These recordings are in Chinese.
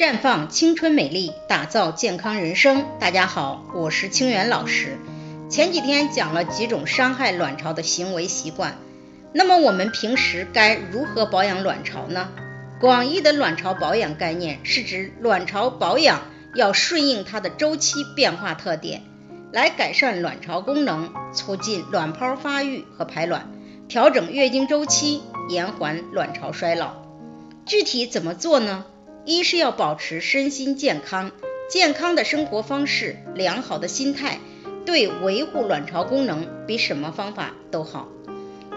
绽放青春美丽，打造健康人生。大家好，我是清源老师。前几天讲了几种伤害卵巢的行为习惯，那么我们平时该如何保养卵巢呢？广义的卵巢保养概念是指卵巢保养要顺应它的周期变化特点，来改善卵巢功能，促进卵泡发育和排卵，调整月经周期，延缓卵巢衰老。具体怎么做呢？一是要保持身心健康，健康的生活方式，良好的心态，对维护卵巢功能比什么方法都好。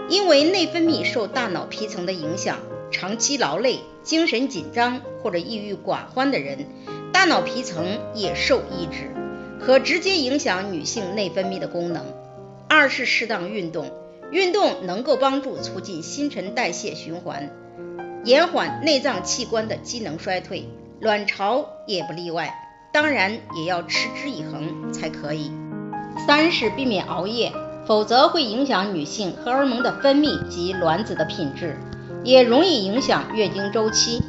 因为内分泌受大脑皮层的影响，长期劳累、精神紧张或者抑郁寡欢的人，大脑皮层也受抑制，可直接影响女性内分泌的功能。二是适当运动，运动能够帮助促进新陈代谢循环。延缓内脏器官的机能衰退，卵巢也不例外，当然也要持之以恒才可以。三是避免熬夜，否则会影响女性荷尔蒙的分泌及卵子的品质，也容易影响月经周期。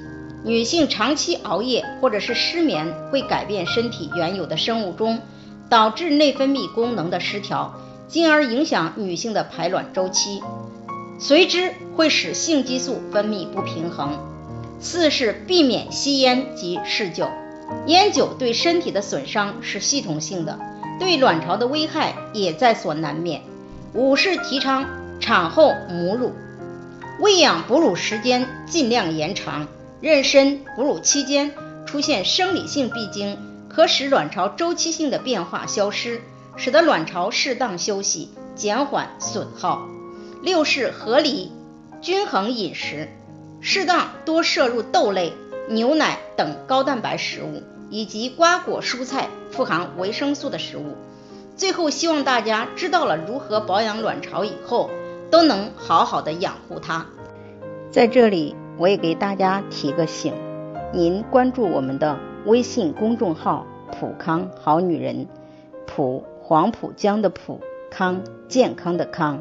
女性长期熬夜或者是失眠，会改变身体原有的生物钟，导致内分泌功能的失调，进而影响女性的排卵周期。随之会使性激素分泌不平衡。四是避免吸烟及嗜酒，烟酒对身体的损伤是系统性的，对卵巢的危害也在所难免。五是提倡产后母乳，喂养哺乳时间尽量延长。妊娠哺乳期间出现生理性闭经，可使卵巢周期性的变化消失，使得卵巢适当休息，减缓损耗。六是合理均衡饮食，适当多摄入豆类、牛奶等高蛋白食物，以及瓜果蔬菜富含维生素的食物。最后，希望大家知道了如何保养卵巢以后，都能好好的养护它。在这里，我也给大家提个醒：您关注我们的微信公众号“普康好女人”，普黄浦江的普康健康的康。